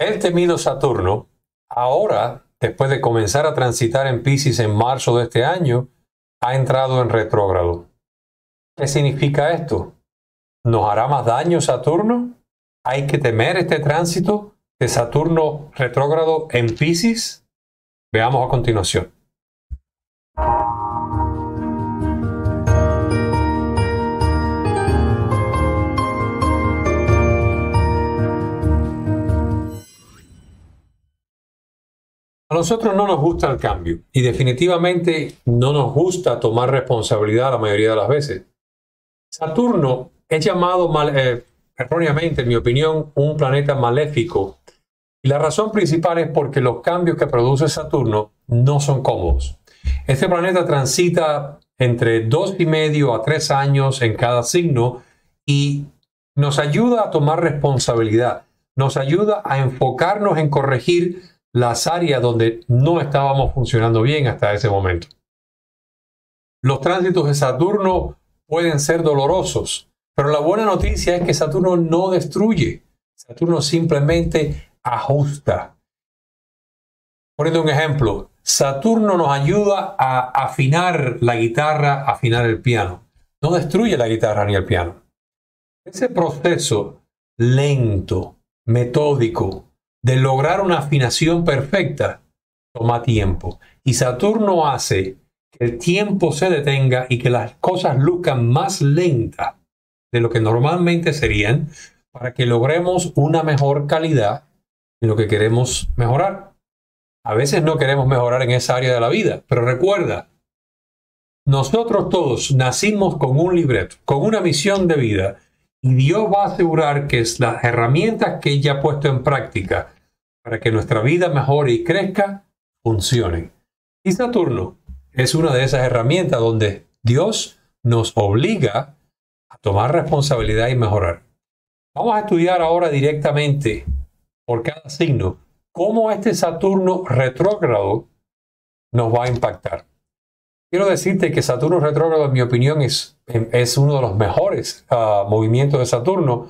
El temido Saturno, ahora, después de comenzar a transitar en Pisces en marzo de este año, ha entrado en retrógrado. ¿Qué significa esto? ¿Nos hará más daño Saturno? ¿Hay que temer este tránsito de Saturno retrógrado en Pisces? Veamos a continuación. A nosotros no nos gusta el cambio y definitivamente no nos gusta tomar responsabilidad la mayoría de las veces. Saturno es llamado eh, erróneamente, en mi opinión, un planeta maléfico. Y la razón principal es porque los cambios que produce Saturno no son cómodos. Este planeta transita entre dos y medio a tres años en cada signo y nos ayuda a tomar responsabilidad, nos ayuda a enfocarnos en corregir las áreas donde no estábamos funcionando bien hasta ese momento. Los tránsitos de Saturno pueden ser dolorosos, pero la buena noticia es que Saturno no destruye. Saturno simplemente ajusta. Poniendo un ejemplo, Saturno nos ayuda a afinar la guitarra, afinar el piano. No destruye la guitarra ni el piano. Ese proceso lento, metódico, de lograr una afinación perfecta toma tiempo. Y Saturno hace que el tiempo se detenga y que las cosas luzcan más lentas de lo que normalmente serían para que logremos una mejor calidad en lo que queremos mejorar. A veces no queremos mejorar en esa área de la vida, pero recuerda, nosotros todos nacimos con un libreto, con una misión de vida y Dios va a asegurar que las herramientas que ella ha puesto en práctica para que nuestra vida mejore y crezca funcionen. Y Saturno es una de esas herramientas donde Dios nos obliga a tomar responsabilidad y mejorar. Vamos a estudiar ahora directamente por cada signo cómo este Saturno retrógrado nos va a impactar. Quiero decirte que Saturno retrógrado, en mi opinión, es, es uno de los mejores ah, movimientos de Saturno,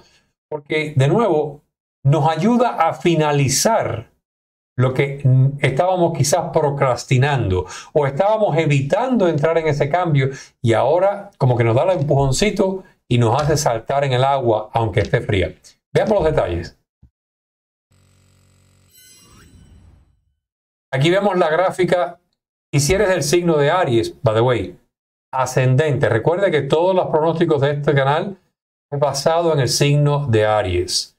porque, de nuevo, nos ayuda a finalizar lo que estábamos quizás procrastinando o estábamos evitando entrar en ese cambio y ahora como que nos da el empujoncito y nos hace saltar en el agua aunque esté fría. Veamos los detalles. Aquí vemos la gráfica y si eres del signo de Aries, by the way, ascendente. Recuerda que todos los pronósticos de este canal es basado en el signo de Aries.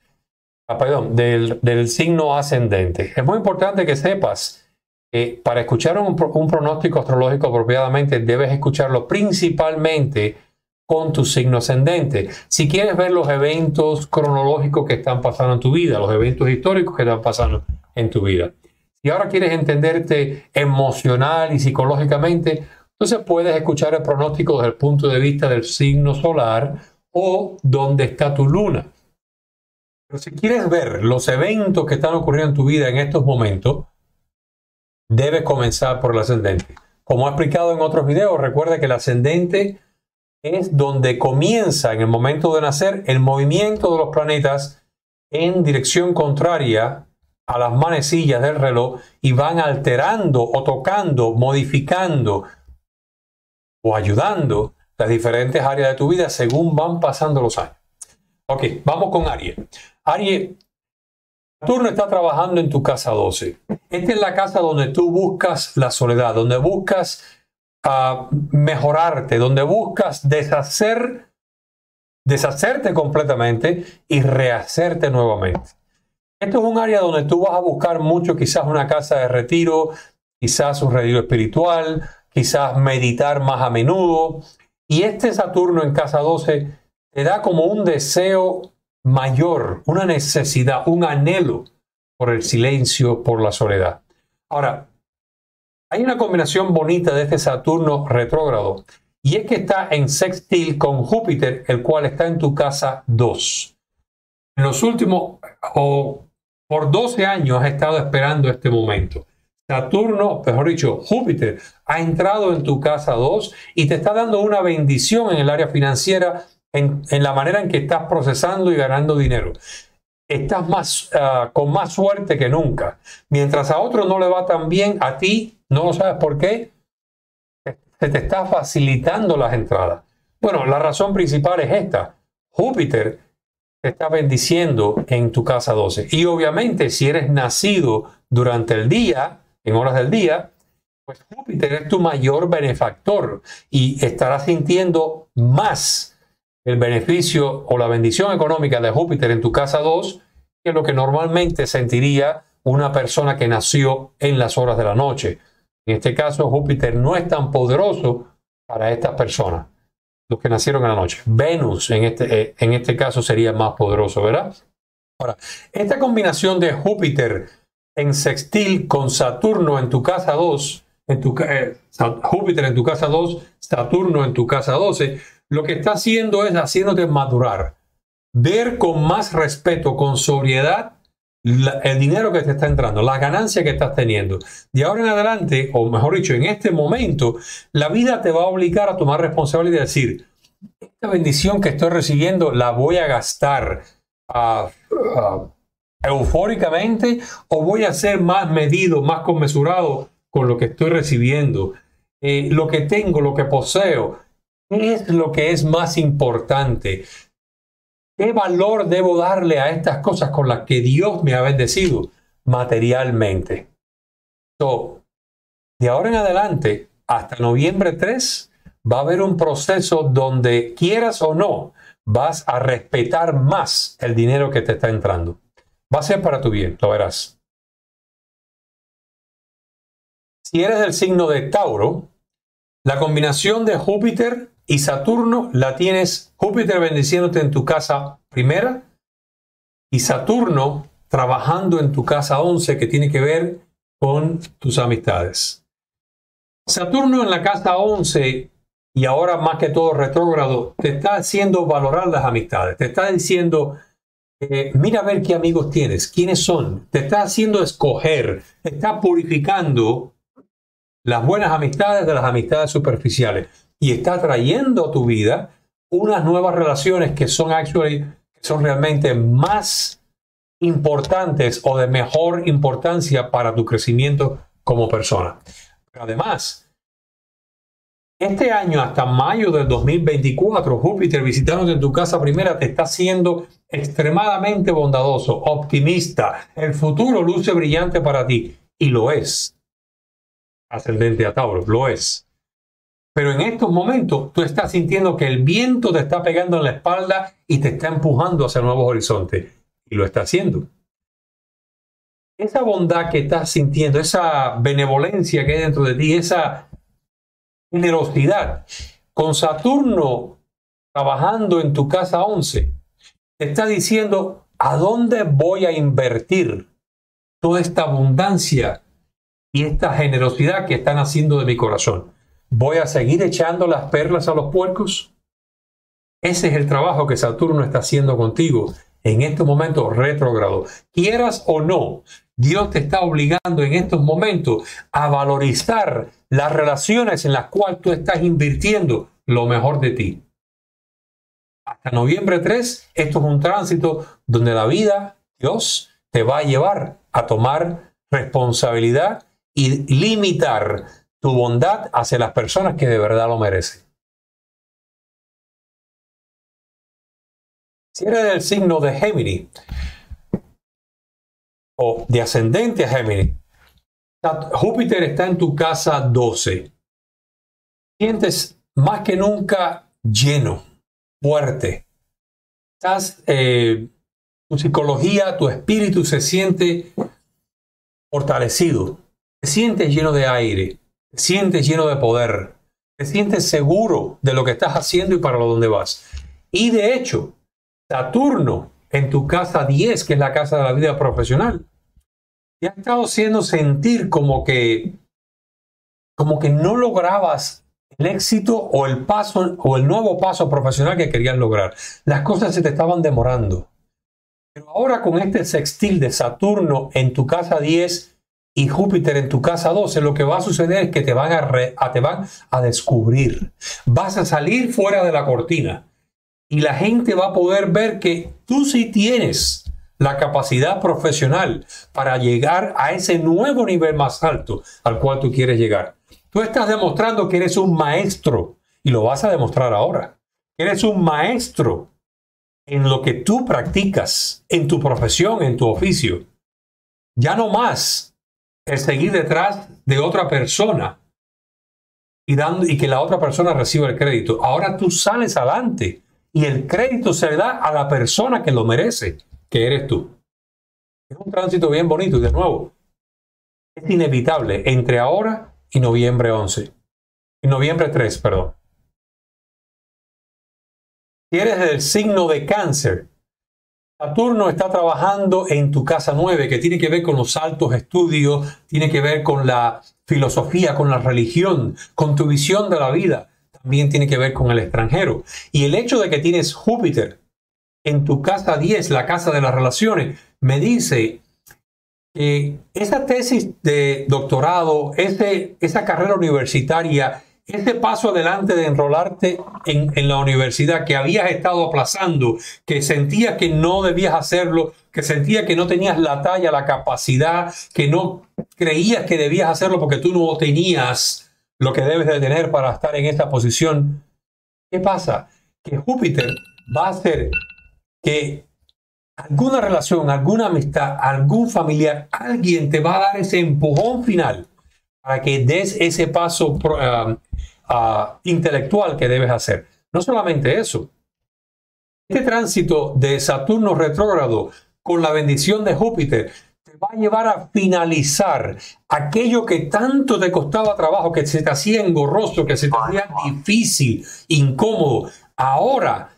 Ah, perdón, del, signo ascendente. Es muy importante que sepas que para escuchar un, un pronóstico astrológico apropiadamente debes escucharlo principalmente con tu signo ascendente. Si quieres ver los eventos cronológicos que están pasando en tu vida, los eventos históricos que están pasando en tu vida. Si ahora quieres entenderte emocional y psicológicamente, entonces puedes escuchar el pronóstico desde el punto de vista del signo solar o dónde está tu luna. Pero si quieres ver los eventos que están ocurriendo en tu vida en estos momentos, debes comenzar por el ascendente. Como he explicado en otros videos, recuerda que el ascendente es donde comienza en el momento de nacer el movimiento de los planetas en dirección contraria a las manecillas del reloj y van alterando o tocando, modificando o ayudando las diferentes áreas de tu vida según van pasando los años. Ok, vamos con Aries. Aries, Saturno está trabajando en tu casa 12. Esta es la casa donde tú buscas la soledad, donde buscas uh, mejorarte, donde buscas deshacer, deshacerte completamente y rehacerte nuevamente. Esto es un área donde tú vas a buscar mucho, quizás una casa de retiro, quizás un retiro espiritual, quizás meditar más a menudo. Y este Saturno en casa 12 te da como un deseo mayor, una necesidad, un anhelo por el silencio, por la soledad. Ahora, hay una combinación bonita de este Saturno retrógrado y es que está en sextil con Júpiter, el cual está en tu casa 2. En los últimos, o por 12 años has estado esperando este momento. Saturno, mejor dicho, Júpiter, ha entrado en tu casa 2 y te está dando una bendición en el área financiera, en, la manera en que estás procesando y ganando dinero. estás más, ah, con más suerte que nunca. Mientras a otro no le va tan bien, a ti no lo sabes por qué, se te está facilitando las entradas. Bueno, la razón principal es esta. Júpiter te está bendiciendo en tu casa 12. Y obviamente si eres nacido durante el día, en horas del día, pues Júpiter es tu mayor benefactor y estarás sintiendo más el beneficio o la bendición económica de Júpiter en tu casa 2 que lo que normalmente sentiría una persona que nació en las horas de la noche. En este caso, Júpiter no es tan poderoso para estas personas, los que nacieron en la noche. Venus en este, eh, en este caso sería más poderoso, ¿verdad? Ahora, esta combinación de Júpiter en sextil con Saturno en tu casa 2, en tu, eh, Júpiter en tu casa 2, Saturno en tu casa 12, lo que está haciendo es haciéndote madurar, ver con más respeto, con sobriedad, el dinero que te está entrando, la ganancia que estás teniendo. De ahora en adelante, o mejor dicho, en este momento, la vida te va a obligar a tomar responsabilidad y decir, esta bendición que estoy recibiendo la voy a gastar eufóricamente o voy a ser más medido, más conmesurado con lo que estoy recibiendo, eh, lo que tengo, lo que poseo. ¿Qué es lo que es más importante? ¿Qué valor debo darle a estas cosas con las que Dios me ha bendecido materialmente? de ahora en adelante, hasta noviembre 3, va a haber un proceso donde quieras o no, vas a respetar más el dinero que te está entrando. Va a ser para tu bien, lo verás. Si eres del signo de Tauro, la combinación de Júpiter y Saturno la tienes Júpiter bendiciéndote en tu casa primera y Saturno trabajando en tu casa 11 que tiene que ver con tus amistades. Saturno en la casa 11 y ahora más que todo retrógrado te está haciendo valorar las amistades, te está diciendo eh, mira a ver qué amigos tienes, quiénes son, te está haciendo escoger, te está purificando las buenas amistades de las amistades superficiales y está trayendo a tu vida unas nuevas relaciones que son actually, son realmente más importantes o de mejor importancia para tu crecimiento como persona. Además, este año hasta mayo del 2024, Júpiter visitándote en tu casa primera te está siendo extremadamente bondadoso, optimista. El futuro luce brillante para ti y lo es. Ascendente a Tauro, lo es. Pero en estos momentos tú estás sintiendo que el viento te está pegando en la espalda y te está empujando hacia nuevos horizontes. Y lo está haciendo. Esa bondad que estás sintiendo, esa benevolencia que hay dentro de ti, esa generosidad, con Saturno trabajando en tu casa 11, te está diciendo a dónde voy a invertir toda esta abundancia y esta generosidad que están haciendo de mi corazón. ¿Voy a seguir echando las perlas a los puercos? Ese es el trabajo que Saturno está haciendo contigo en estos momentos retrógrado. Quieras o no, Dios te está obligando en estos momentos a valorizar las relaciones en las cuales tú estás invirtiendo lo mejor de ti. Hasta noviembre 3, esto es un tránsito donde la vida, Dios, te va a llevar a tomar responsabilidad y limitar tu bondad hacia las personas que de verdad lo merecen. Si eres del signo de Géminis o de ascendente a Géminis, Júpiter está en tu casa 12. Sientes más que nunca lleno, fuerte. Estás, eh, tu psicología, tu espíritu se siente fortalecido. Te sientes lleno de aire te sientes lleno de poder, te sientes seguro de lo que estás haciendo y para lo donde vas. Y de hecho, Saturno en tu casa 10, que es la casa de la vida profesional, te ha estado haciendo sentir como que como que no lograbas el éxito o el paso o el nuevo paso profesional que querías lograr. Las cosas se te estaban demorando. Pero ahora con este sextil de Saturno en tu casa 10 y Júpiter en tu casa 12, lo que va a suceder es que te van a, te van a descubrir. Vas a salir fuera de la cortina y la gente va a poder ver que tú sí tienes la capacidad profesional para llegar a ese nuevo nivel más alto al cual tú quieres llegar. Tú estás demostrando que eres un maestro y lo vas a demostrar ahora. Eres un maestro en lo que tú practicas, en tu profesión, en tu oficio. Ya no más el seguir detrás de otra persona y, dando, y que la otra persona reciba el crédito. Ahora tú sales adelante y el crédito se le da a la persona que lo merece, que eres tú. Es un tránsito bien bonito y de nuevo, es inevitable entre ahora y noviembre 11. Y noviembre 3, perdón. Si eres del signo de cáncer, Saturno está trabajando en tu casa 9, que tiene que ver con los altos estudios, tiene que ver con la filosofía, con la religión, con tu visión de la vida. También tiene que ver con el extranjero. Y el hecho de que tienes Júpiter en tu casa 10, la casa de las relaciones, me dice que esa tesis de doctorado, ese, esa carrera universitaria, ese paso adelante de enrolarte en, en, la universidad que habías estado aplazando, que sentías que no debías hacerlo, que sentías que no tenías la talla, la capacidad, que no creías que debías hacerlo porque tú no tenías lo que debes de tener para estar en esta posición. ¿Qué pasa? Que Júpiter va a hacer que alguna relación, alguna amistad, algún familiar, alguien te va a dar ese empujón final para que des ese paso uh, intelectual que debes hacer. No solamente eso. Este tránsito de Saturno retrógrado con la bendición de Júpiter te va a llevar a finalizar aquello que tanto te costaba trabajo, que se te hacía engorroso, que se te hacía difícil, incómodo. Ahora,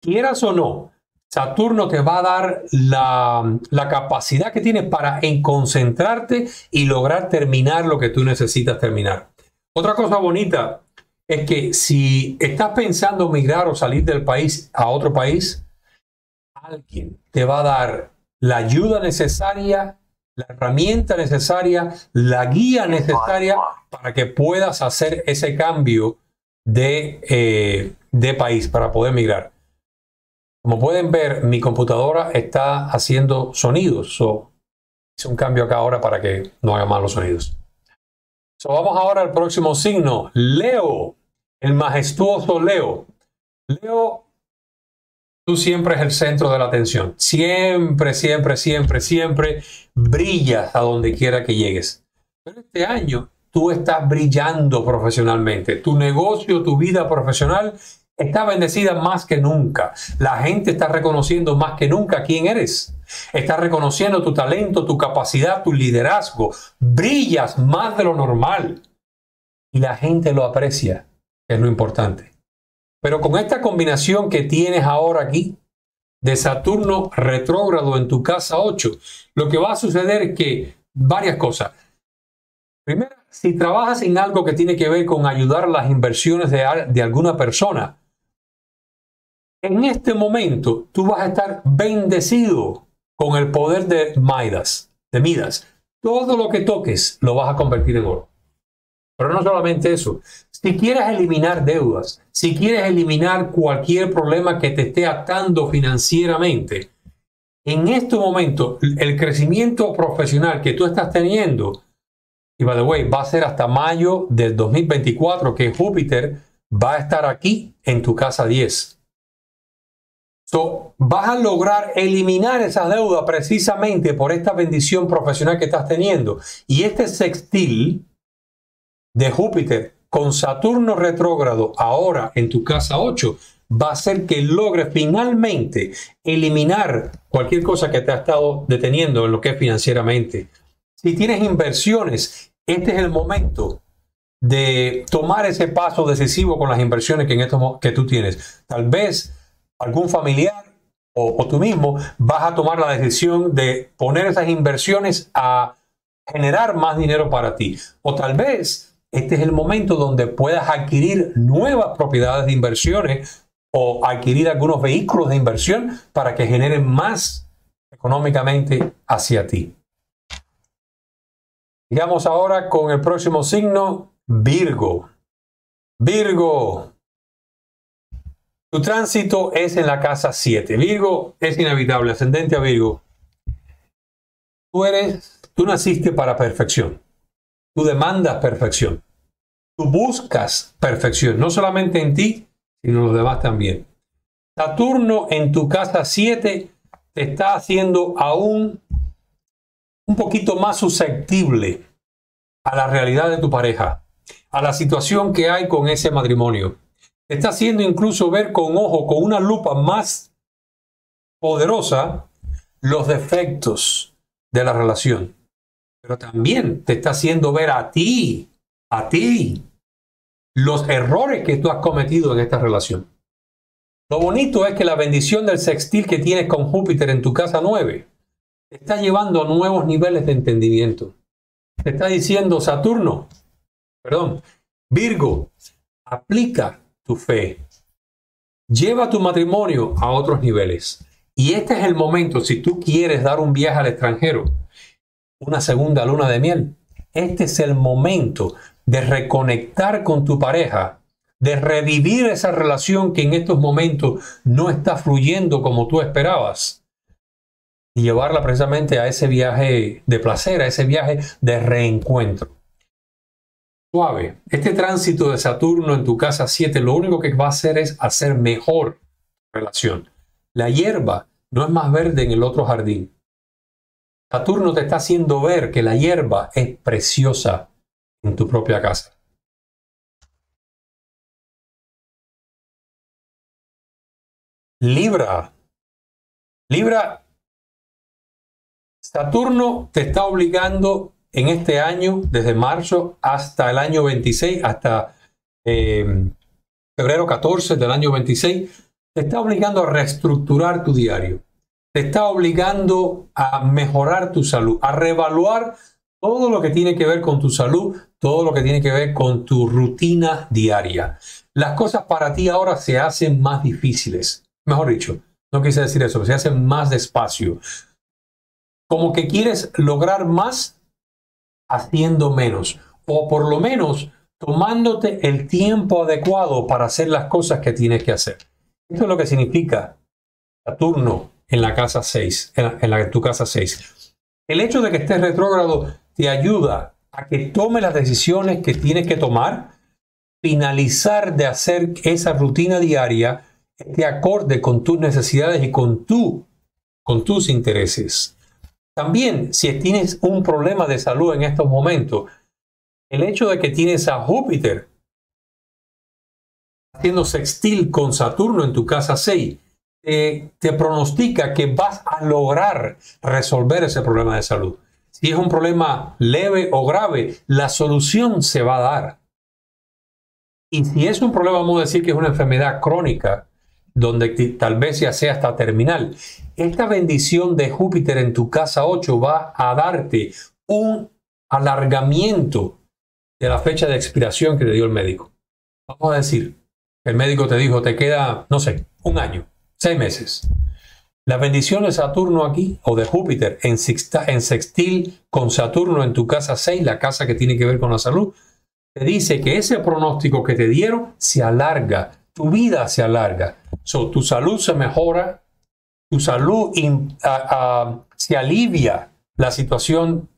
quieras o no, Saturno te va a dar la, capacidad que tienes para concentrarte y lograr terminar lo que tú necesitas terminar. Otra cosa bonita es que si estás pensando migrar o salir del país a otro país, alguien te va a dar la ayuda necesaria, la herramienta necesaria, la guía necesaria para que puedas hacer ese cambio de, eh, de país para poder migrar. Como pueden ver, mi computadora está haciendo sonidos. So, hice un cambio acá ahora para que no haga malos sonidos. So, vamos ahora al próximo signo, Leo el majestuoso Leo. Leo, tú siempre es el centro de la atención. Siempre, siempre, siempre, siempre brillas a donde quiera que llegues. Pero este año tú estás brillando profesionalmente. Tu negocio, tu vida profesional está bendecida más que nunca. La gente está reconociendo más que nunca quién eres. Está reconociendo tu talento, tu capacidad, tu liderazgo. Brillas más de lo normal. Y la gente lo aprecia es lo importante. Pero con esta combinación que tienes ahora aquí, de Saturno retrógrado en tu casa 8, lo que va a suceder es que varias cosas. Primero, si trabajas en algo que tiene que ver con ayudar las inversiones de, de alguna persona, en este momento tú vas a estar bendecido con el poder de Midas, de Midas. Todo lo que toques lo vas a convertir en oro. Pero no solamente eso. Si quieres eliminar deudas, si quieres eliminar cualquier problema que te esté atando financieramente, en este momento el crecimiento profesional que tú estás teniendo, y by the way, va a ser hasta mayo del 2024 que Júpiter va a estar aquí en tu casa 10. So, vas a lograr eliminar esa deuda precisamente por esta bendición profesional que estás teniendo. Y este sextil de Júpiter con Saturno retrógrado ahora en tu casa 8 va a hacer que logres finalmente eliminar cualquier cosa que te ha estado deteniendo en lo que es financieramente. Si tienes inversiones, este es el momento de tomar ese paso decisivo con las inversiones que, que tú tienes. Tal vez algún familiar o, tú mismo vas a tomar la decisión de poner esas inversiones a generar más dinero para ti. O tal vez este es el momento donde puedas adquirir nuevas propiedades de inversiones o adquirir algunos vehículos de inversión para que generen más económicamente hacia ti. Sigamos ahora con el próximo signo, Virgo. Virgo. Tu tránsito es en la casa 7. Virgo es inevitable, ascendente a Virgo. Tú eres, tú naciste para perfección. Tú demandas perfección. Tú buscas perfección, no solamente en ti, sino en los demás también. Saturno en tu casa 7 te está haciendo aún un poquito más susceptible a la realidad de tu pareja, a la situación que hay con ese matrimonio. Está haciendo incluso ver con ojo, con una lupa más poderosa, los defectos de la relación. Pero también te está haciendo ver a ti, a ti, los errores que tú has cometido en esta relación. Lo bonito es que la bendición del sextil que tienes con Júpiter en tu casa 9 te está llevando a nuevos niveles de entendimiento. Te está diciendo Saturno, perdón, Virgo, aplica tu fe. Lleva tu matrimonio a otros niveles. Y este es el momento, si tú quieres dar un viaje al extranjero, una segunda luna de miel, este es el momento de reconectar con tu pareja, de revivir esa relación que en estos momentos no está fluyendo como tú esperabas y llevarla precisamente a ese viaje de placer, a ese viaje de reencuentro. Suave, este tránsito de Saturno en tu casa 7 lo único que va a hacer es hacer mejor relación. La hierba no es más verde en el otro jardín. Saturno te está haciendo ver que la hierba es preciosa en tu propia casa. Libra. Libra, Saturno te está obligando en este año, desde marzo hasta el año 26, hasta eh, febrero 14 del año 26, te está obligando a reestructurar tu diario. Te está obligando a mejorar tu salud, a reevaluar todo lo que tiene que ver con tu salud, todo lo que tiene que ver con tu rutina diaria. Las cosas para ti ahora se hacen más difíciles. Mejor dicho, no quise decir eso, se hacen más despacio. Como que quieres lograr más haciendo menos. O por lo menos tomándote el tiempo adecuado para hacer las cosas que tienes que hacer. Esto es lo que significa Saturno en la casa 6, en, la, tu casa 6. El hecho de que estés retrógrado te ayuda a que tome las decisiones que tienes que tomar, finalizar de hacer esa rutina diaria de acorde con tus necesidades y con, tu, con tus intereses. También, si tienes un problema de salud en estos momentos, el hecho de que tienes a Júpiter haciendo sextil con Saturno en tu casa 6, te pronostica que vas a lograr resolver ese problema de salud. Si es un problema leve o grave, la solución se va a dar. Y si es un problema, vamos a decir que es una enfermedad crónica, donde tal vez ya sea hasta terminal, esta bendición de Júpiter en tu casa 8 va a darte un alargamiento de la fecha de expiración que te dio el médico. Vamos a decir, el médico te dijo, te queda, no sé, un año, seis meses. La bendición de Saturno aquí, o de Júpiter, en, en sextil con Saturno en tu casa 6, la casa que tiene que ver con la salud, te dice que ese pronóstico que te dieron se alarga, tu vida se alarga. So, tu salud se mejora, tu salud se alivia la situación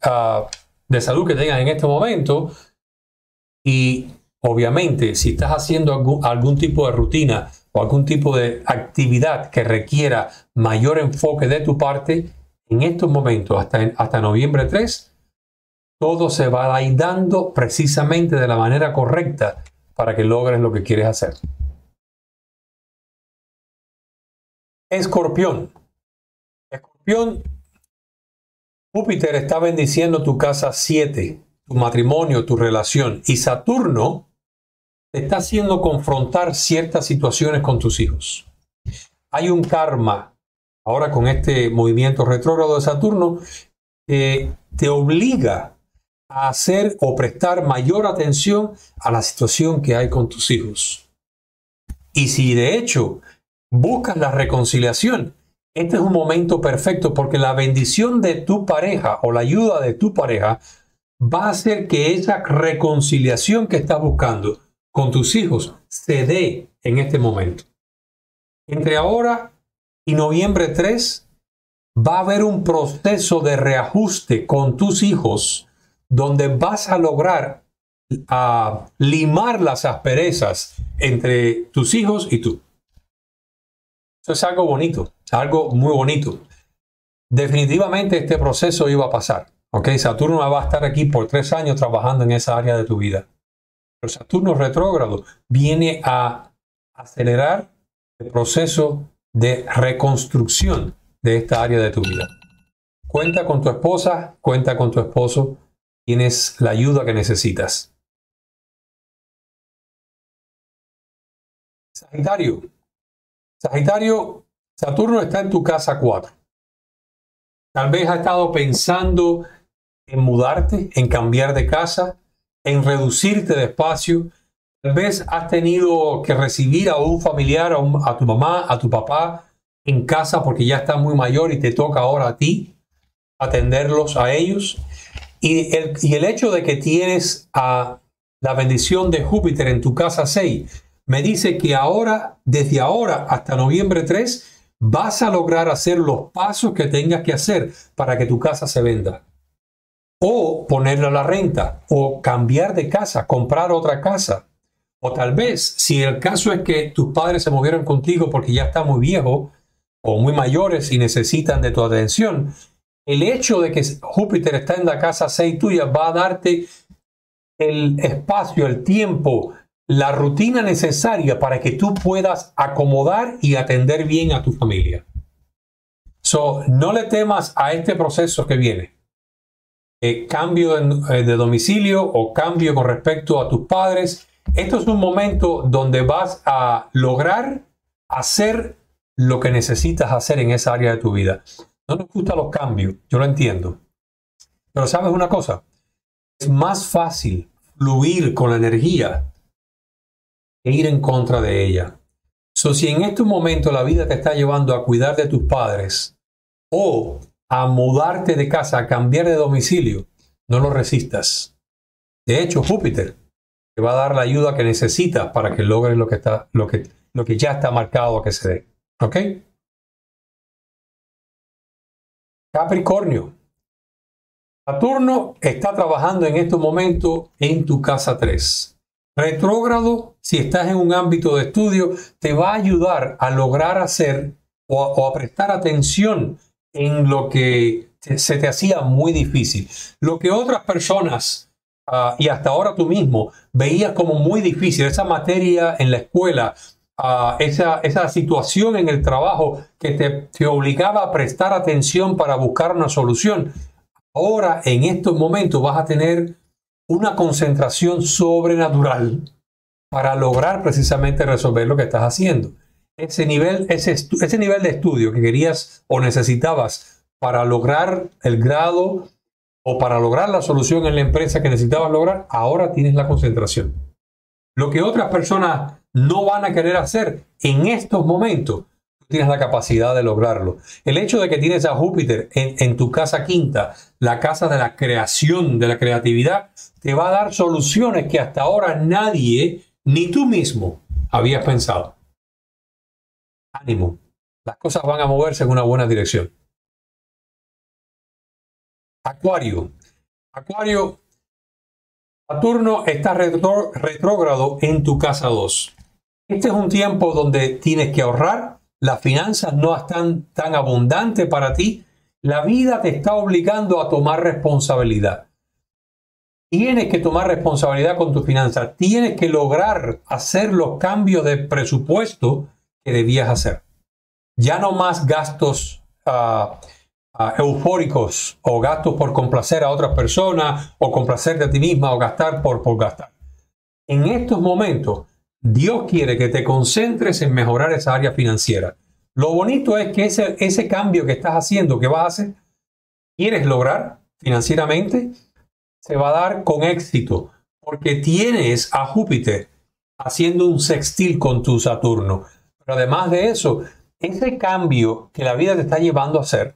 de salud que tengas en este momento y obviamente si estás haciendo algún tipo de rutina o algún tipo de actividad que requiera mayor enfoque de tu parte, en estos momentos, hasta, hasta noviembre 3, todo se va a ir precisamente de la manera correcta para que logres lo que quieres hacer. Escorpión. Escorpión, Júpiter está bendiciendo tu casa 7, tu matrimonio, tu relación. Y Saturno te está haciendo confrontar ciertas situaciones con tus hijos. Hay un karma, ahora con este movimiento retrógrado de Saturno, que te obliga a hacer o prestar mayor atención a la situación que hay con tus hijos. Y si de hecho buscas la reconciliación, este es un momento perfecto porque la bendición de tu pareja o la ayuda de tu pareja va a hacer que esa reconciliación que estás buscando con tus hijos se dé en este momento. Entre ahora y noviembre 3, va a haber un proceso de reajuste con tus hijos donde vas a lograr a limar las asperezas entre tus hijos y tú. Eso es algo bonito, algo muy bonito. Definitivamente este proceso iba a pasar. ¿ok? Saturno va a estar aquí por tres años trabajando en esa área de tu vida. Pero Saturno retrógrado viene a acelerar el proceso de reconstrucción de esta área de tu vida. Cuenta con tu esposa, cuenta con tu esposo, tienes la ayuda que necesitas. Sagitario. Sagitario, Saturno está en tu casa 4. Tal vez has estado pensando en mudarte, en cambiar de casa, en reducirte de espacio. Tal vez has tenido que recibir a un familiar, a, tu mamá, a tu papá en casa porque ya está muy mayor y te toca ahora a ti atenderlos a ellos. Y el, y el hecho de que tienes a la bendición de Júpiter en tu casa 6 me dice que ahora, desde ahora hasta noviembre 3, vas a lograr hacer los pasos que tengas que hacer para que tu casa se venda. O ponerla a la renta, o cambiar de casa, comprar otra casa. O tal vez, si el caso es que tus padres se movieron contigo porque ya están muy viejos o muy mayores y necesitan de tu atención, el hecho de que Júpiter está en la casa 6 tuya va a darte el espacio, el tiempo, la rutina necesaria para que tú puedas acomodar y atender bien a tu familia. So, no le temas a este proceso que viene. Eh, cambio eh, de, domicilio o cambio con respecto a tus padres. Esto es un momento donde vas a lograr hacer lo que necesitas hacer en esa área de tu vida. No nos gustan los cambios, yo lo entiendo. Pero sabes una cosa, es más fácil fluir con la energía e ir en contra de ella. So, si en este momento la vida te está llevando a cuidar de tus padres o a mudarte de casa, a cambiar de domicilio, no lo resistas. De hecho, Júpiter te va a dar la ayuda que necesitas para que logres lo que, está, lo que, lo que ya está marcado que se dé. Capricornio. Saturno está trabajando en este momento en tu casa 3. Retrógrado, si estás en un ámbito de estudio, te va a ayudar a lograr hacer o a, prestar atención en lo que se te hacía muy difícil. Lo que otras personas, ah, y hasta ahora tú mismo, veías como muy difícil, esa materia en la escuela, ah, esa, esa, situación en el trabajo que te, te obligaba a prestar atención para buscar una solución, ahora en estos momentos vas a tener una concentración sobrenatural para lograr precisamente resolver lo que estás haciendo. Ese nivel, ese, ese nivel de estudio que querías o necesitabas para lograr el grado o para lograr la solución en la empresa que necesitabas lograr, ahora tienes la concentración. Lo que otras personas no van a querer hacer en estos momentos, tienes la capacidad de lograrlo. El hecho de que tienes a Júpiter en, tu casa quinta, la casa de la creación, de la creatividad, te va a dar soluciones que hasta ahora nadie, ni tú mismo, habías pensado. Ánimo, las cosas van a moverse en una buena dirección. Acuario. Acuario, Saturno está retrógrado en tu casa 2. Este es un tiempo donde tienes que ahorrar, las finanzas no están tan abundantes para ti, la vida te está obligando a tomar responsabilidad. Tienes que tomar responsabilidad con tus finanzas, tienes que lograr hacer los cambios de presupuesto que debías hacer. Ya no más gastos ah, ah, eufóricos o gastos por complacer a otras personas o complacerte a ti misma o gastar por, por gastar. En estos momentos Dios quiere que te concentres en mejorar esa área financiera. Lo bonito es que ese, ese cambio que estás haciendo, que vas a hacer, quieres lograr financieramente, se va a dar con éxito, porque tienes a Júpiter haciendo un sextil con tu Saturno. Pero además de eso, ese cambio que la vida te está llevando a hacer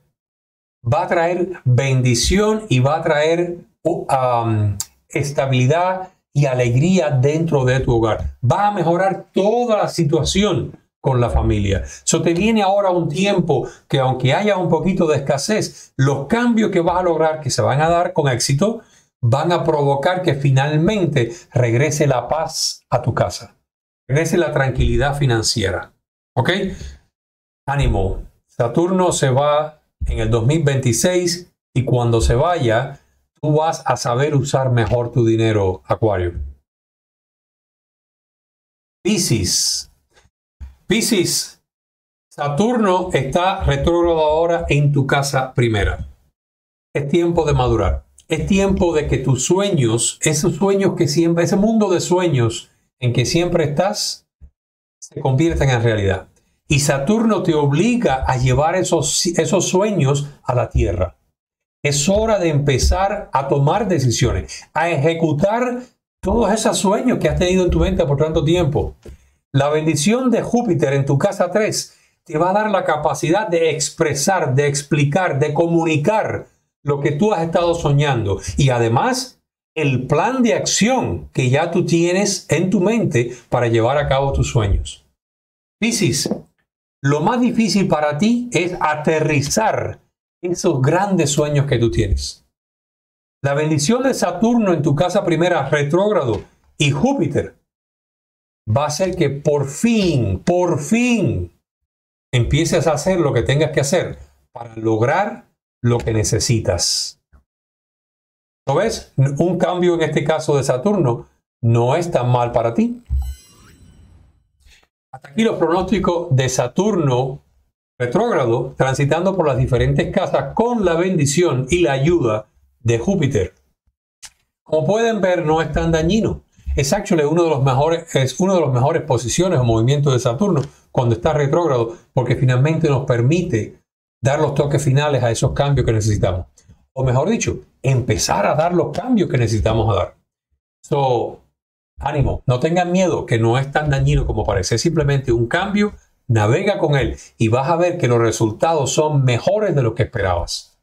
va a traer bendición y va a traer um, estabilidad y alegría dentro de tu hogar. Va a mejorar toda la situación con la familia. So te viene ahora un tiempo que aunque haya un poquito de escasez, los cambios que vas a lograr, que se van a dar con éxito, van a provocar que finalmente regrese la paz a tu casa, regrese la tranquilidad financiera. ¿Ok? Ánimo. Saturno se va en el 2026 y cuando se vaya, tú vas a saber usar mejor tu dinero, Acuario. Piscis. Piscis. Saturno está retrógrado ahora en tu casa primera. Es tiempo de madurar. Es tiempo de que tus sueños, esos sueños que siempre, ese mundo de sueños en que siempre estás, se conviertan en realidad. Y Saturno te obliga a llevar esos, esos sueños a la Tierra. Es hora de empezar a tomar decisiones, a ejecutar todos esos sueños que has tenido en tu mente por tanto tiempo. La bendición de Júpiter en tu casa 3 te va a dar la capacidad de expresar, de explicar, de comunicar lo que tú has estado soñando. Y además, el plan de acción que ya tú tienes en tu mente para llevar a cabo tus sueños. Piscis, lo más difícil para ti es aterrizar esos grandes sueños que tú tienes. La bendición de Saturno en tu casa primera retrógrado y Júpiter va a hacer que por fin, por fin, empieces a hacer lo que tengas que hacer para lograr lo que necesitas. ¿Lo ves? Un cambio en este caso de Saturno no es tan mal para ti. Hasta aquí los pronósticos de Saturno retrógrado transitando por las diferentes casas con la bendición y la ayuda de Júpiter. Como pueden ver, no es tan dañino. Es actually uno de los mejores, es una de las mejores posiciones o movimientos de Saturno cuando está retrógrado, porque finalmente nos permite dar los toques finales a esos cambios que necesitamos. O mejor dicho, empezar a dar los cambios que necesitamos dar. So, ánimo, no tengan miedo, que no es tan dañino como parece, es simplemente un cambio Navega con él y vas a ver que los resultados son mejores de lo que esperabas.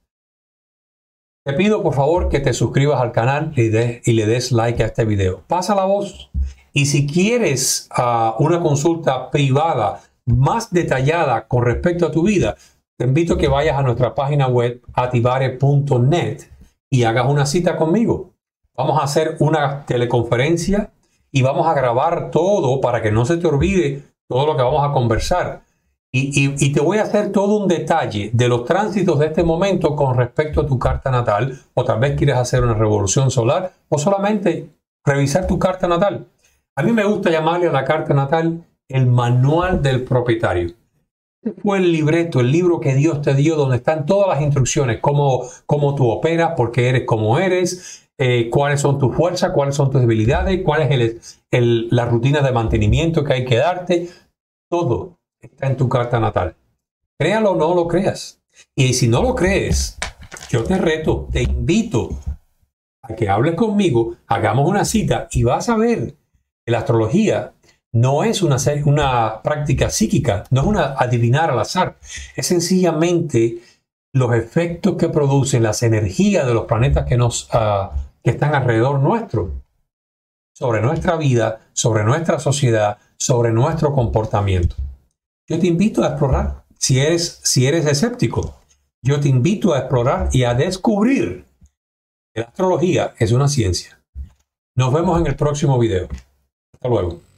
Te pido por favor que te suscribas al canal y, le des like a este video. Pasa la voz. Y si quieres ah, una consulta privada más detallada con respecto a tu vida, te invito a que vayas a nuestra página web ativare.net y hagas una cita conmigo. Vamos a hacer una teleconferencia y vamos a grabar todo para que no se te olvide todo lo que vamos a conversar. Y, te voy a hacer todo un detalle de los tránsitos de este momento con respecto a tu carta natal, o tal vez quieres hacer una revolución solar, o solamente revisar tu carta natal. A mí me gusta llamarle a la carta natal el manual del propietario. Fue el libreto, el libro que Dios te dio, donde están todas las instrucciones, cómo, cómo tú operas, por qué eres como eres, eh, cuáles son tus fuerzas, cuáles son tus debilidades, cuál es el, la rutina de mantenimiento que hay que darte, todo está en tu carta natal. Créalo o no lo creas. Y si no lo crees, yo te reto, te invito a que hables conmigo, hagamos una cita y vas a ver que la astrología no es una, una práctica psíquica, no es una adivinar al azar, es sencillamente los efectos que producen las energías de los planetas que, nos, ah, están alrededor nuestro sobre nuestra vida, sobre nuestra sociedad, sobre nuestro comportamiento. Yo te invito a explorar, si eres, si eres escéptico, yo te invito a explorar y a descubrir que la astrología es una ciencia. Nos vemos en el próximo video. Hasta luego.